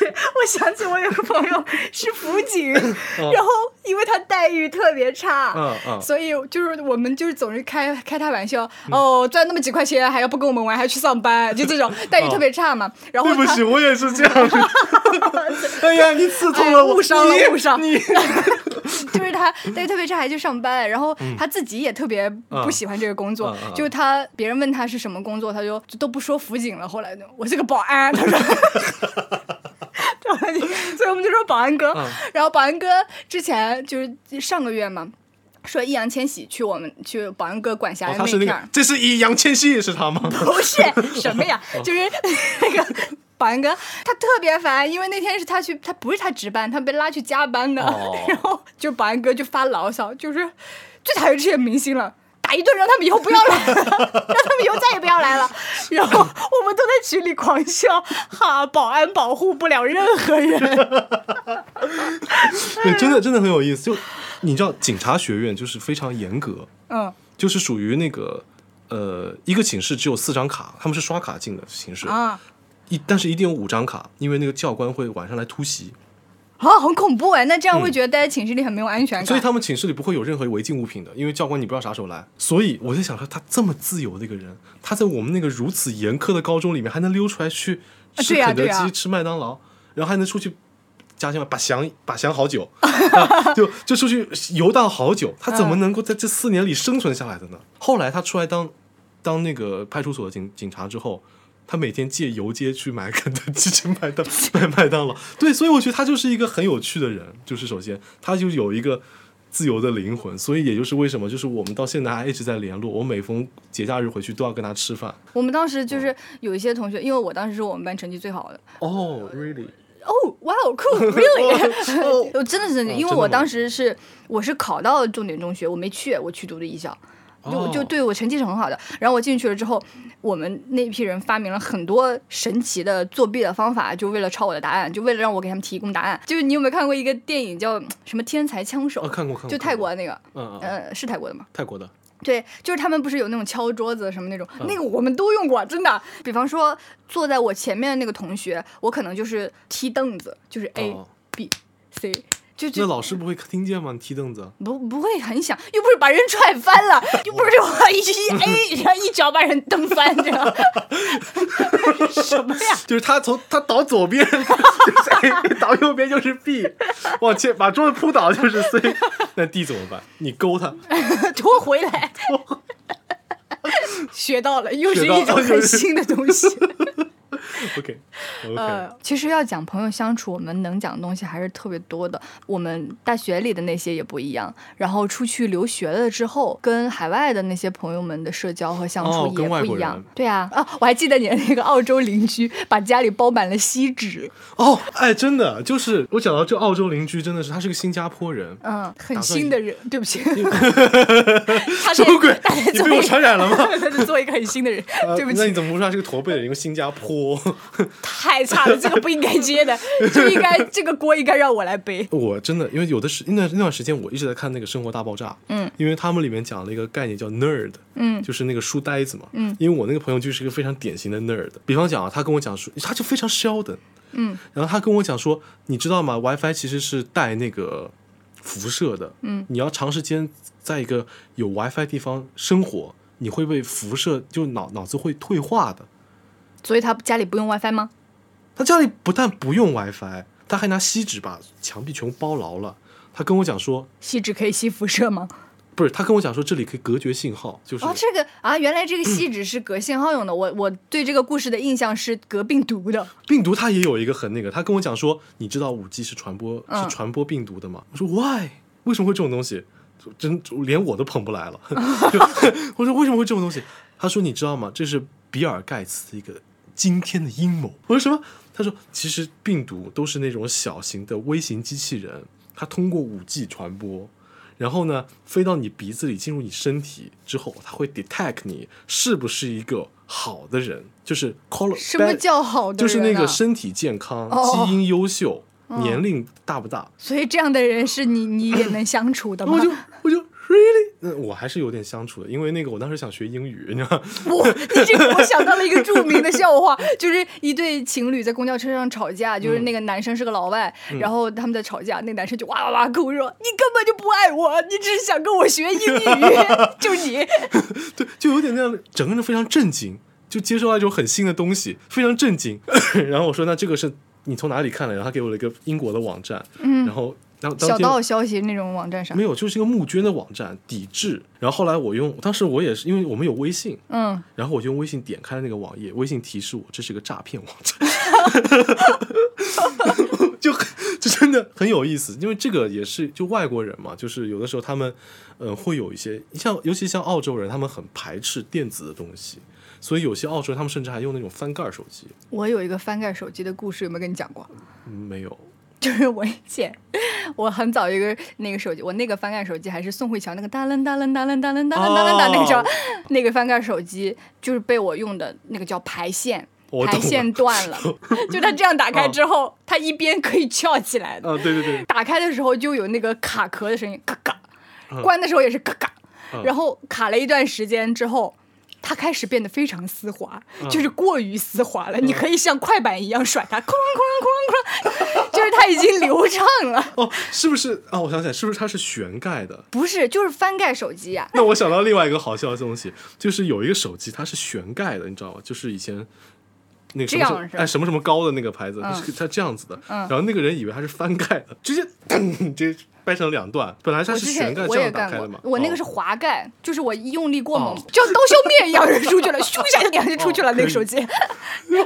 我想起我有个朋友是辅警，<laughs> 然后因为他待遇特别差，所以就是我们就是总是开开他玩笑，哦，赚那么几块钱还要不跟我们玩，还去上班，就这种 <laughs> 待遇特别差嘛。然后对不起，我也是这样。<laughs> 哎呀，你刺痛了我，误伤了，误伤。你就是他待遇特别差，还去上班，然后他自己也特别不喜欢这个工作。就他别人问他是什么工作，他就都不说辅警了。后来我是个保安，他说。<laughs> 所以我们就说保安哥，然后保安哥之前就是上个月嘛，说易烊千玺去我们去保安哥管辖的那片儿，这是易烊千玺是他吗？不是什么呀，就是那个 <laughs> 保安哥，他特别烦，因为那天是他去，他不是他值班，他被拉去加班的，然后就保安哥就发牢骚，就是最讨厌这些明星了。打一顿，让他们以后不要来了，<laughs> 让他们以后再也不要来了。然后我们都在群里狂笑，哈，保安保护不了任何人。对，真的真的很有意思。就你知道，警察学院就是非常严格，嗯，就是属于那个呃，一个寝室只有四张卡，他们是刷卡进的寝室啊。一但是一定有五张卡，因为那个教官会晚上来突袭。啊，很恐怖哎！那这样会觉得待在寝室里很没有安全感。所以他们寝室里不会有任何违禁物品的，因为教官你不知道啥时候来。所以我在想说，他这么自由的一个人，他在我们那个如此严苛的高中里面，还能溜出来去吃肯德基、吃麦当劳，然后还能出去家乡把翔把翔好久，<laughs> 就就出去游荡好久。他怎么能够在这四年里生存下来的呢？后来他出来当当那个派出所的警警察之后。他每天借游街去买肯德基，去麦当买麦当劳。对，所以我觉得他就是一个很有趣的人。就是首先，他就有一个自由的灵魂，所以也就是为什么，就是我们到现在还一直在联络。我每逢节假日回去都要跟他吃饭。我们当时就是有一些同学，因为我当时是我们班成绩最好的。哦，really？哦，wow，cool，really？我 <laughs> 真的是，因为我当时是我是考到重点中学，我没去，我去读的艺校。就就对我成绩是很好的，然后我进去了之后，我们那批人发明了很多神奇的作弊的方法，就为了抄我的答案，就为了让我给他们提供答案。就是你有没有看过一个电影叫什么《天才枪手》？看过看过，就泰国的那个，呃，是泰国的吗？泰国的。对，就是他们不是有那种敲桌子什么那种，那个我们都用过，真的。比方说坐在我前面的那个同学，我可能就是踢凳子，就是 A B C。就那老师不会听见吗？你踢凳子不不会很响，又不是把人踹翻了，又不是我一 A <laughs> 然后一脚把人蹬翻，知道吗什么呀？<laughs> 就是他从他倒左边 <laughs> 就是 A，倒右边就是 B，往前把桌子扑倒就是 C，那 D 怎么办？你勾他拖回来，学到了，又是一种很新的东西。<laughs> OK，呃，其实要讲朋友相处，我们能讲的东西还是特别多的。我们大学里的那些也不一样，然后出去留学了之后，跟海外的那些朋友们的社交和相处也不一样。对啊，啊，我还记得你的那个澳洲邻居，把家里包满了锡纸。哦，哎，真的，就是我讲到这澳洲邻居，真的是他是个新加坡人，<laughs> 嗯，很新的人。对不起，<laughs> 什么鬼？你被我传染了吗？他是做一个很新的人。对不起，那你怎么不说他是个驼背的人？因为新加坡。<laughs> 太差了，这个不应该接的，<laughs> 就应该这个锅应该让我来背。我真的，因为有的时那那段时间我一直在看那个《生活大爆炸》，嗯，因为他们里面讲了一个概念叫 nerd，嗯，就是那个书呆子嘛，嗯，因为我那个朋友就是一个非常典型的 nerd。比方讲啊，他跟我讲说，他就非常 sheldon，嗯，然后他跟我讲说，你知道吗？WiFi 其实是带那个辐射的，嗯，你要长时间在一个有 WiFi 地方生活，你会被辐射，就脑脑子会退化的。所以他家里不用 WiFi 吗？他家里不但不用 WiFi，他还拿锡纸把墙壁全部包牢了。他跟我讲说，锡纸可以吸辐射吗？不是，他跟我讲说这里可以隔绝信号，就是哦，这个啊，原来这个锡纸是隔信号用的。我我对这个故事的印象是隔病毒的。病毒它也有一个很那个，他跟我讲说，你知道五 G 是传播是传播病毒的吗？我说 Why？为什么会这种东西？真连我都捧不来了。<laughs> 我说 <laughs> 为什么会这种东西？他说你知道吗？这是比尔盖茨的一个惊天的阴谋。我说什么？他说：“其实病毒都是那种小型的微型机器人，它通过五 G 传播，然后呢，飞到你鼻子里，进入你身体之后，它会 detect 你是不是一个好的人，就是 call 什么叫好的人，就是那个身体健康、基因优秀、年龄大不大。所以这样的人是你你也能相处的吗？我就我就。” Really？<laughs> 那我还是有点相处的，因为那个我当时想学英语，你知道吗？我这个我想到了一个著名的笑话，<laughs> 就是一对情侣在公交车上吵架，就是那个男生是个老外，然后他们在吵架，那个男生就哇哇哇哭说：“你根本就不爱我，你只是想跟我学英语。<laughs> ”就你，对，就有点那样，整个人非常震惊，就接受到一种很新的东西，非常震惊。然后我说：“那这个是你从哪里看的？”然后他给我了一个英国的网站，嗯，然后。小道消息那种网站上没有，就是一个募捐的网站，抵制。然后后来我用，当时我也是因为我们有微信，嗯，然后我就用微信点开了那个网页，微信提示我这是个诈骗网站，<laughs> 就就真的很有意思。因为这个也是就外国人嘛，就是有的时候他们嗯会有一些，像尤其像澳洲人，他们很排斥电子的东西，所以有些澳洲人他们甚至还用那种翻盖手机。我有一个翻盖手机的故事，有没有跟你讲过？没有。<laughs> 就是我以前，我很早一个那个手机，我那个翻盖手机还是宋慧乔那个哒楞哒楞哒楞哒楞哒楞哒楞哒那个叫那个翻盖手机，就是被我用的那个叫排线，排线断了，<laughs> 就它这样打开之后，它一边可以翘起来的，啊对对对，打开的时候就有那个卡壳的声音，咔咔，关的时候也是咔咔，然后卡了一段时间之后。它开始变得非常丝滑，就是过于丝滑了。你可以像快板一样甩它，哐啷哐啷哐啷哐啷，<laughs> 就是它已经流畅了。<laughs> 哦，是不是啊？我想起来，是不是它是旋盖的？不是，就是翻盖手机呀。<laughs> 那我想到另外一个好笑的东西，就是有一个手机它是悬盖的，你知道吗？就是以前那个什么哎什么什么高的那个牌子，它这样子的。然后那个人以为它是翻盖的，直接噔直接。掰成两段，本来它是旋盖这样打开的嘛。我那个是滑盖，就是我一用力过猛，就像刀削面一样扔出去了，咻一下就两下就出去了。那个手机，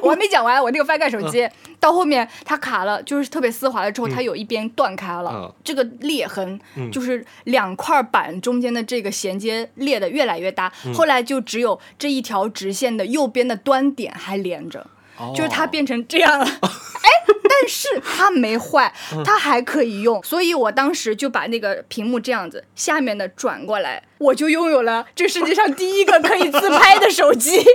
我还没讲完，我那个翻盖手机到后面它卡了，就是特别丝滑了之后，它有一边断开了，这个裂痕就是两块板中间的这个衔接裂的越来越大，后来就只有这一条直线的右边的端点还连着。就是它变成这样了，<laughs> 哎，但是它没坏，它还可以用，所以我当时就把那个屏幕这样子，下面的转过来，我就拥有了这世界上第一个可以自拍的手机。<laughs>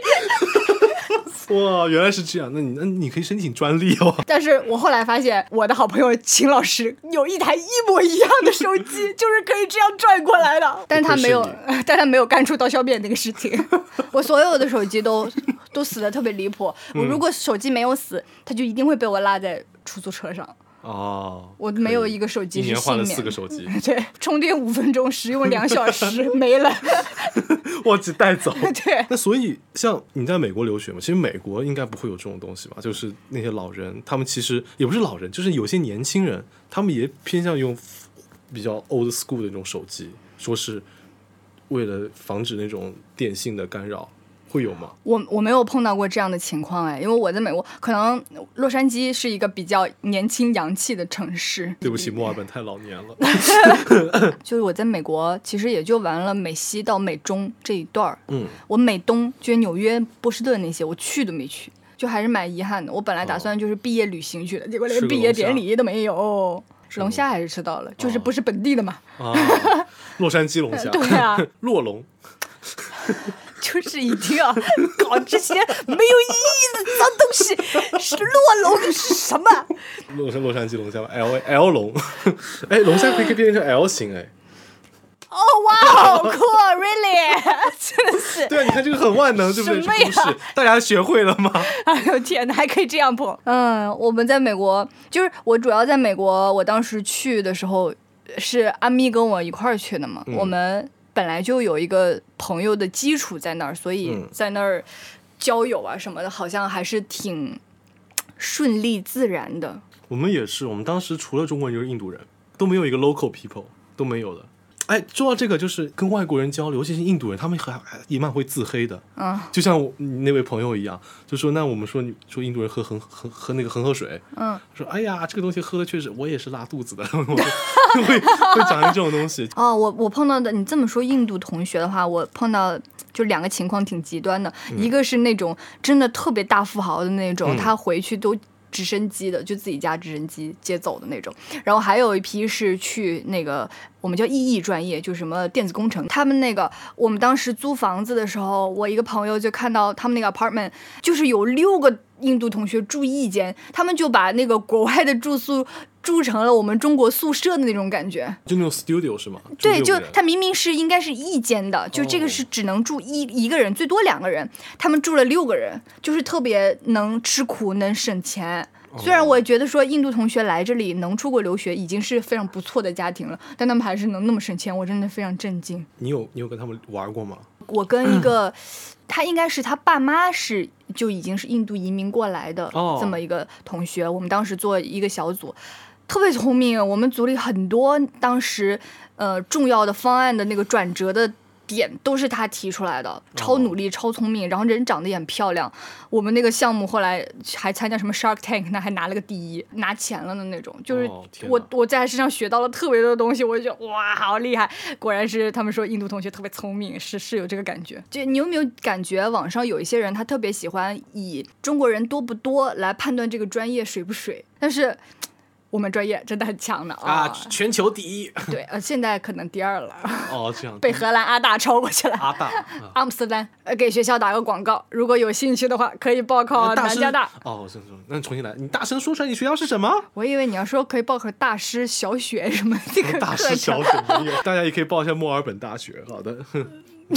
<laughs> 哇，原来是这样，那你那你可以申请专利哦。<laughs> 但是我后来发现，我的好朋友秦老师有一台一模一样的手机，<laughs> 就是可以这样转过来的，但是他没有，但他没有干出刀削面那个事情。我所有的手机都都死的特别离谱，我如果手机没有死，他就一定会被我落在出租车上。哦，我没有一个手机是幸免。换了四个手机，<laughs> 对，充电五分钟，使用两小时 <laughs> 没了，<laughs> 忘记带走。对，那所以像你在美国留学嘛，其实美国应该不会有这种东西吧？就是那些老人，他们其实也不是老人，就是有些年轻人，他们也偏向用比较 old school 的那种手机，说是为了防止那种电信的干扰。会有吗？我我没有碰到过这样的情况哎，因为我在美国，可能洛杉矶是一个比较年轻洋气的城市。<laughs> 对不起，墨尔本太老年了。<laughs> 就是我在美国，其实也就玩了美西到美中这一段儿。嗯，我美东就是纽约、波士顿那些，我去都没去，就还是蛮遗憾的。我本来打算就是毕业旅行去的，结果连毕业典礼都没有。龙虾还是吃到了，就是不是本地的嘛。啊，<laughs> 洛杉矶龙虾。对啊，洛龙。就是一定要搞这些没有意义的脏东西，是洛龙是什么？洛是洛杉矶龙虾吗，L L 龙，<laughs> 哎，龙虾可以变成 L 型哎。哦哇，好酷，Really，<laughs> 真的是。对啊，你看这个很万能，对不对？故事大家学会了吗？<laughs> 哎呦天哪，还可以这样碰。嗯，我们在美国，就是我主要在美国，我当时去的时候是阿咪跟我一块儿去的嘛，我们。本来就有一个朋友的基础在那儿，所以在那儿交友啊什么的，好像还是挺顺利自然的。我们也是，我们当时除了中国人就是印度人，都没有一个 local people 都没有的。哎，说到这个，就是跟外国人交流，尤其是印度人，他们还也蛮会自黑的。嗯，就像我那位朋友一样，就说那我们说你说印度人喝恒喝喝那个恒河水，嗯，说哎呀这个东西喝的确实我也是拉肚子的，<laughs> 会会讲这种东西。哦，我我碰到的，你这么说印度同学的话，我碰到就两个情况挺极端的，一个是那种真的特别大富豪的那种，他回去都。直升机的，就自己家直升机接走的那种，然后还有一批是去那个我们叫 EE 专业，就什么电子工程。他们那个我们当时租房子的时候，我一个朋友就看到他们那个 apartment，就是有六个印度同学住一间，他们就把那个国外的住宿。住成了我们中国宿舍的那种感觉，就那种 studio 是吗？对，就他明明是应该是一间的，就这个是只能住一一个人，最多两个人，他们住了六个人，就是特别能吃苦能省钱。虽然我觉得说印度同学来这里能出国留学已经是非常不错的家庭了，但他们还是能那么省钱，我真的非常震惊。你有你有跟他们玩过吗？我跟一个，他应该是他爸妈是就已经是印度移民过来的这么一个同学，我们当时做一个小组。特别聪明，我们组里很多当时，呃，重要的方案的那个转折的点都是他提出来的，超努力、超聪明，然后人长得也很漂亮。我们那个项目后来还参加什么 Shark Tank，那还拿了个第一，拿钱了的那种。就是我我在他身上学到了特别多的东西，我就觉得哇，好厉害！果然是他们说印度同学特别聪明，是是有这个感觉。就你有没有感觉网上有一些人他特别喜欢以中国人多不多来判断这个专业水不水，但是。我们专业真的很强的啊！全球第一，对，呃，现在可能第二了。哦，这样 <laughs> 被荷兰阿大超过去了。阿大，阿姆斯特丹，呃，给学校打个广告，如果有兴趣的话，可以报考南加大。哦，我说说，那你重新来，你大声说出来，你学校是什么？我以为你要说可以报考大师小雪什么这个大师小雪没有，大家也可以报一下墨尔本大学。好的。<laughs>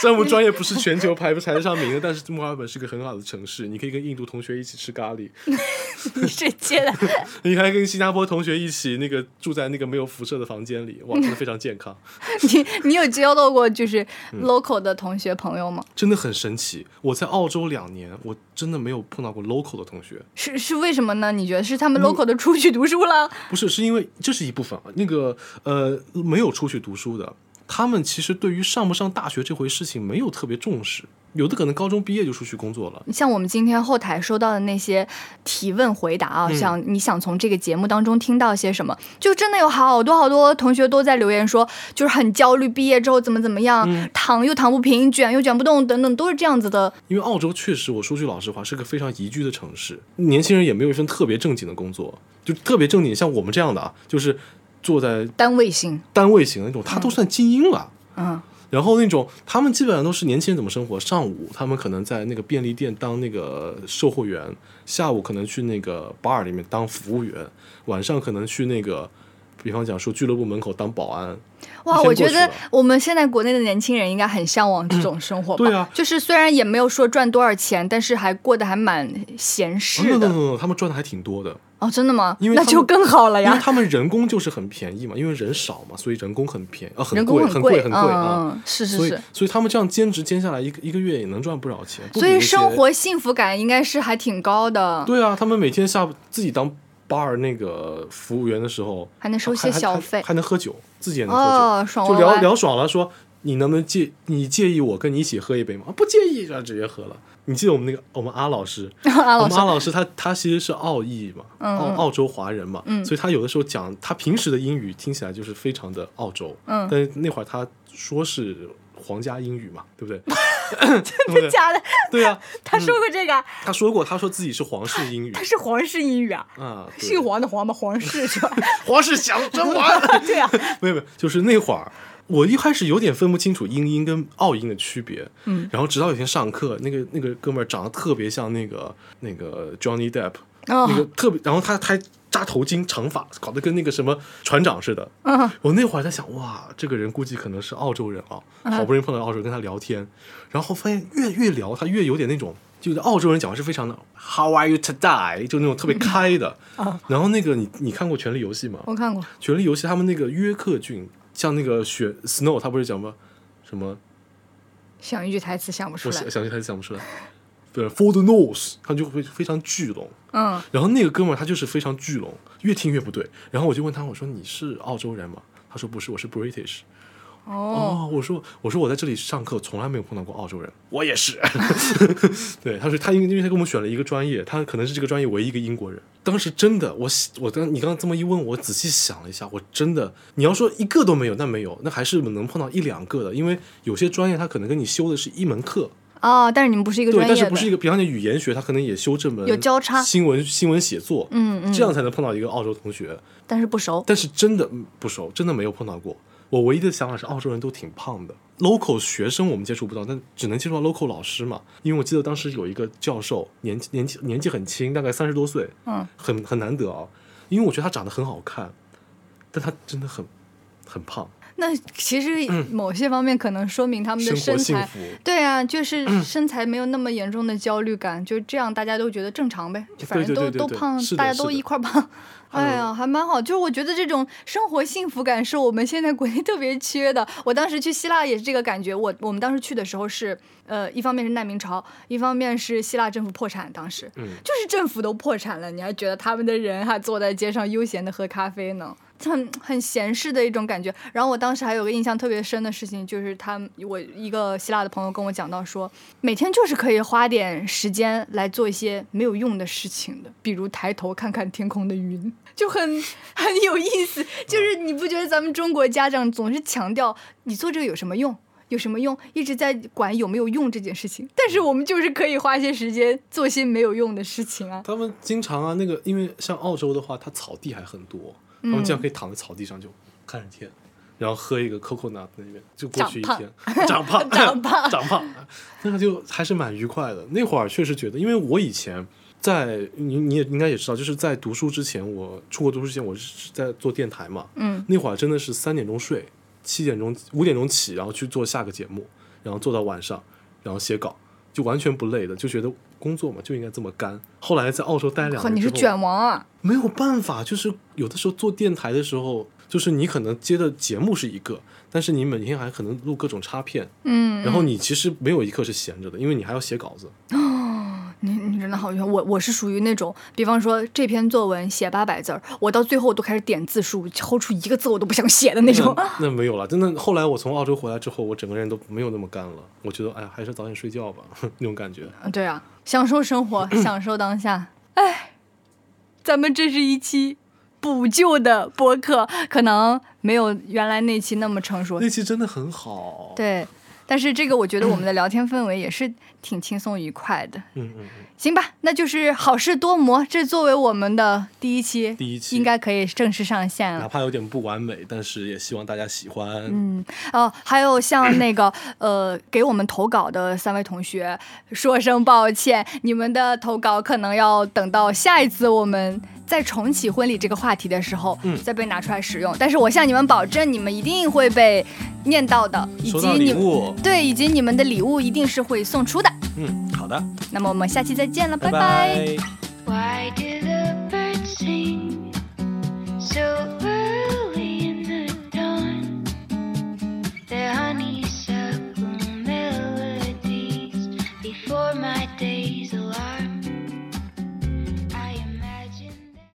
虽然我们专业不是全球排不排得上名的，但是墨尔本是个很好的城市，你可以跟印度同学一起吃咖喱。<laughs> 你是接的？<laughs> 你还跟新加坡同学一起那个住在那个没有辐射的房间里，哇，真的非常健康。你你有交到过就是 local 的同学朋友吗？真的很神奇，我在澳洲两年，我真的没有碰到过 local 的同学。是是为什么呢？你觉得是他们 local 的出去读书了？不是，是因为这是一部分啊。那个呃，没有出去读书的。他们其实对于上不上大学这回事情没有特别重视，有的可能高中毕业就出去工作了。像我们今天后台收到的那些提问回答啊，想你想从这个节目当中听到些什么？就真的有好多好多同学都在留言说，就是很焦虑，毕业之后怎么怎么样，躺又躺不平，卷又卷不动，等等，都是这样子的。因为澳洲确实，我说句老实话，是个非常宜居的城市，年轻人也没有一份特别正经的工作，就特别正经，像我们这样的啊，就是坐在单位型、单位型的那种，他都算精英了。嗯，然后那种他们基本上都是年轻人怎么生活？上午他们可能在那个便利店当那个售货员，下午可能去那个 bar 里面当服务员，晚上可能去那个，比方讲说俱乐部门口当保安。哇，我觉得我们现在国内的年轻人应该很向往这种生活吧？对啊，就是虽然也没有说赚多少钱，但是还过得还蛮闲适的。他们赚的还挺多的。哦，真的吗？因为那就更好了呀。因为他们人工就是很便宜嘛，因为人少嘛，所以人工很便宜啊，很贵，很贵，很贵啊。是是是。所以所以他们这样兼职兼下来，一个一个月也能赚不少钱。所以生活幸福感应该是还挺高的。对啊，他们每天下自己当 bar 那个服务员的时候，还能收些小费，还能喝酒，自己也能喝酒，就聊聊爽了，说你能不能介你介意我跟你一起喝一杯吗？不介意，就直接喝了。你记得我们那个我们 <laughs> 阿老师，我们阿老师他他其实是澳裔嘛，澳澳洲华人嘛，所以他有的时候讲他平时的英语听起来就是非常的澳洲，但是那会儿他说是皇家英语嘛，对不对？<laughs> <laughs> 真的假的？<laughs> 对啊，<laughs> 他说过这个，他说过，他说自己是皇室英语，他是皇室英语啊，啊，姓黄的黄吗？皇室是吧？皇室想真王，对啊，没有没有，就是那会儿。我一开始有点分不清楚英音跟澳音的区别，嗯，然后直到有一天上课，那个那个哥们儿长得特别像那个那个 Johnny Depp，那个特别，然后他他扎头巾长发，搞得跟那个什么船长似的，嗯，我那会儿在想，哇，这个人估计可能是澳洲人啊，好不容易碰到澳洲人跟他聊天，然后发现越越聊他越有点那种，就是澳洲人讲话是非常的 How are you today？就那种特别开的，然后那个你你看过《权力游戏》吗？我看过《权力游戏》，他们那个约克郡。像那个雪 Snow，他不是讲吗？什么？想一句台词想不出来。想一句台词想不出来。对，For the nose，他就会非常聚拢。嗯。然后那个哥们儿他就是非常聚拢，越听越不对。然后我就问他，我说你是澳洲人吗？他说不是，我是 British。哦，我说我说我在这里上课从来没有碰到过澳洲人，我也是。<laughs> 对，他说他因为因为他给我们选了一个专业，他可能是这个专业唯一一个英国人。当时真的，我我刚你刚刚这么一问，我仔细想了一下，我真的你要说一个都没有，那没有，那还是能碰到一两个的，因为有些专业他可能跟你修的是一门课。哦，但是你们不是一个专业，但是不是一个，比方你语言学，他可能也修这门有交叉新闻新闻写作，嗯嗯，这样才能碰到一个澳洲同学。但是不熟，但是真的不熟，真的没有碰到过。我唯一的想法是，澳洲人都挺胖的。local 学生我们接触不到，但只能接触到 local 老师嘛。因为我记得当时有一个教授，年纪年纪年纪很轻，大概三十多岁，嗯，很很难得啊。因为我觉得他长得很好看，但他真的很很胖。那其实某些方面可能说明他们的身材，对啊，就是身材没有那么严重的焦虑感，就这样大家都觉得正常呗，反正都都胖，大家都一块胖。<laughs> 哎呀，还蛮好，就是我觉得这种生活幸福感是我们现在国内特别缺的。我当时去希腊也是这个感觉。我我们当时去的时候是，呃，一方面是难民潮，一方面是希腊政府破产，当时，就是政府都破产了，你还觉得他们的人还坐在街上悠闲的喝咖啡呢？很很闲适的一种感觉。然后我当时还有个印象特别深的事情，就是他我一个希腊的朋友跟我讲到说，每天就是可以花点时间来做一些没有用的事情的，比如抬头看看天空的云，就很 <laughs> 很有意思。就是你不觉得咱们中国家长总是强调你做这个有什么用，有什么用，一直在管有没有用这件事情，但是我们就是可以花些时间做些没有用的事情啊。他们经常啊，那个因为像澳洲的话，它草地还很多。他们这样可以躺在草地上就看着天，然后喝一个 coconut 那边就过去一天，长胖长胖长胖，那个就还是蛮愉快的。那会儿确实觉得，因为我以前在你你也应该也知道，就是在读书之前，我出国读书之前，我是在做电台嘛，嗯，那会儿真的是三点钟睡，七点钟、五点钟起，然后去做下个节目，然后做到晚上，然后写稿，就完全不累的，就觉得工作嘛就应该这么干。后来在澳洲待两年，你是卷王啊？没有办法，就是有的时候做电台的时候，就是你可能接的节目是一个，但是你每天还可能录各种插片，嗯，然后你其实没有一刻是闲着的，因为你还要写稿子。哦你你真的好冤！我我是属于那种，比方说这篇作文写八百字儿，我到最后都开始点字数，抽出一个字我都不想写的那种。那没有了，真的。后来我从澳洲回来之后，我整个人都没有那么干了。我觉得，哎呀，还是早点睡觉吧，<laughs> 那种感觉。对啊，享受生活，<clears throat> 享受当下。哎，咱们这是一期补救的播客，可能没有原来那期那么成熟。那期真的很好。对。但是这个，我觉得我们的聊天氛围也是挺轻松愉快的。嗯嗯嗯。行吧，那就是好事多磨，这作为我们的第一期，第一期应该可以正式上线了。哪怕有点不完美，但是也希望大家喜欢。嗯哦，还有像那个 <clears throat> 呃，给我们投稿的三位同学，说声抱歉，你们的投稿可能要等到下一次我们。在重启婚礼这个话题的时候，嗯，再被拿出来使用。但是我向你们保证，你们一定会被念到的，以及你对，以及你们的礼物一定是会送出的。嗯，好的。那么我们下期再见了，拜拜。